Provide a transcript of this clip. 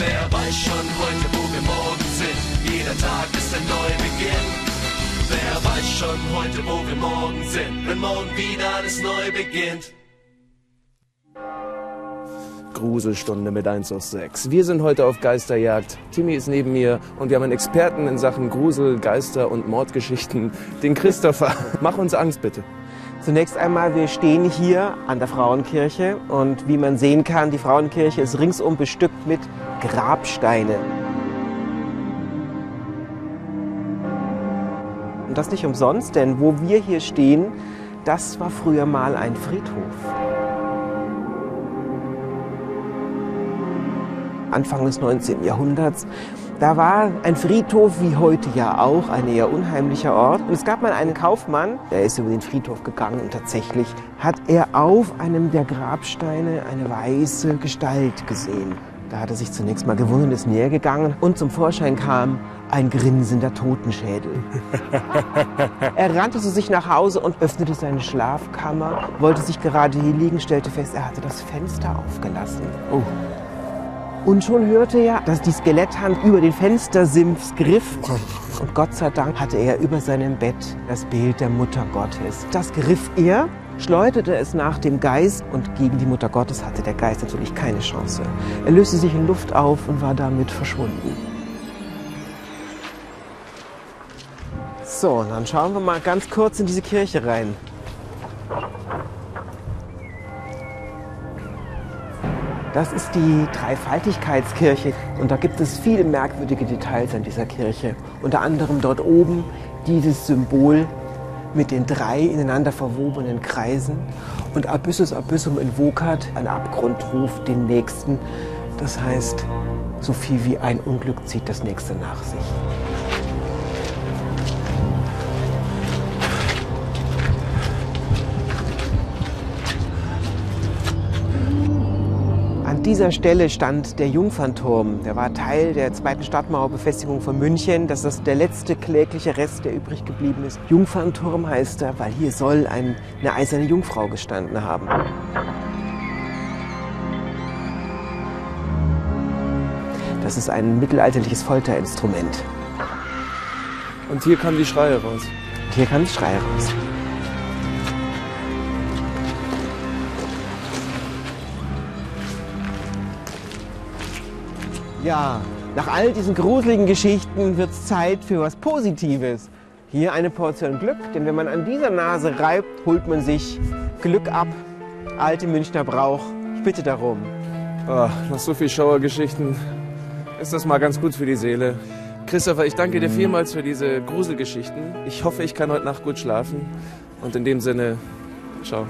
Wer weiß schon heute, wo wir morgen sind? Jeder Tag ist ein Neubeginn. Wer weiß schon heute, wo wir morgen sind? Wenn morgen wieder alles neu beginnt. Gruselstunde mit 1 aus 6. Wir sind heute auf Geisterjagd. Timmy ist neben mir und wir haben einen Experten in Sachen Grusel, Geister und Mordgeschichten, den Christopher. Mach uns Angst bitte. Zunächst einmal, wir stehen hier an der Frauenkirche und wie man sehen kann, die Frauenkirche ist ringsum bestückt mit Grabsteinen. Und das nicht umsonst, denn wo wir hier stehen, das war früher mal ein Friedhof. Anfang des 19. Jahrhunderts. Da war ein Friedhof wie heute ja auch ein eher unheimlicher Ort. Und es gab mal einen Kaufmann, der ist über den Friedhof gegangen und tatsächlich hat er auf einem der Grabsteine eine weiße Gestalt gesehen. Da hat er sich zunächst mal gewundert, ist näher gegangen und zum Vorschein kam ein grinsender Totenschädel. er rannte zu sich nach Hause und öffnete seine Schlafkammer, wollte sich gerade hier liegen, stellte fest, er hatte das Fenster aufgelassen. Oh. Und schon hörte er, dass die Skeletthand über den Fenstersims griff. Und Gott sei Dank hatte er über seinem Bett das Bild der Mutter Gottes. Das griff er, schleuderte es nach dem Geist und gegen die Mutter Gottes hatte der Geist natürlich keine Chance. Er löste sich in Luft auf und war damit verschwunden. So, dann schauen wir mal ganz kurz in diese Kirche rein. Das ist die Dreifaltigkeitskirche und da gibt es viele merkwürdige Details an dieser Kirche. Unter anderem dort oben dieses Symbol mit den drei ineinander verwobenen Kreisen und Abyssus Abyssum invocat, ein Abgrund ruft den Nächsten. Das heißt, so viel wie ein Unglück zieht das nächste nach sich. Dieser Stelle stand der Jungfernturm. Der war Teil der zweiten Stadtmauerbefestigung von München. Das ist der letzte klägliche Rest, der übrig geblieben ist. Jungfernturm heißt er, weil hier soll ein, eine eiserne Jungfrau gestanden haben. Das ist ein mittelalterliches Folterinstrument. Und hier kamen die Schreie raus. Und hier kamen die Schreie raus. Ja, nach all diesen gruseligen Geschichten wird es Zeit für was Positives. Hier eine Portion Glück, denn wenn man an dieser Nase reibt, holt man sich Glück ab. Alte Münchner Brauch. Ich bitte darum. Oh, nach so viel Schauergeschichten ist das mal ganz gut für die Seele. Christopher, ich danke dir vielmals für diese Gruselgeschichten. Ich hoffe, ich kann heute Nacht gut schlafen. Und in dem Sinne, ciao.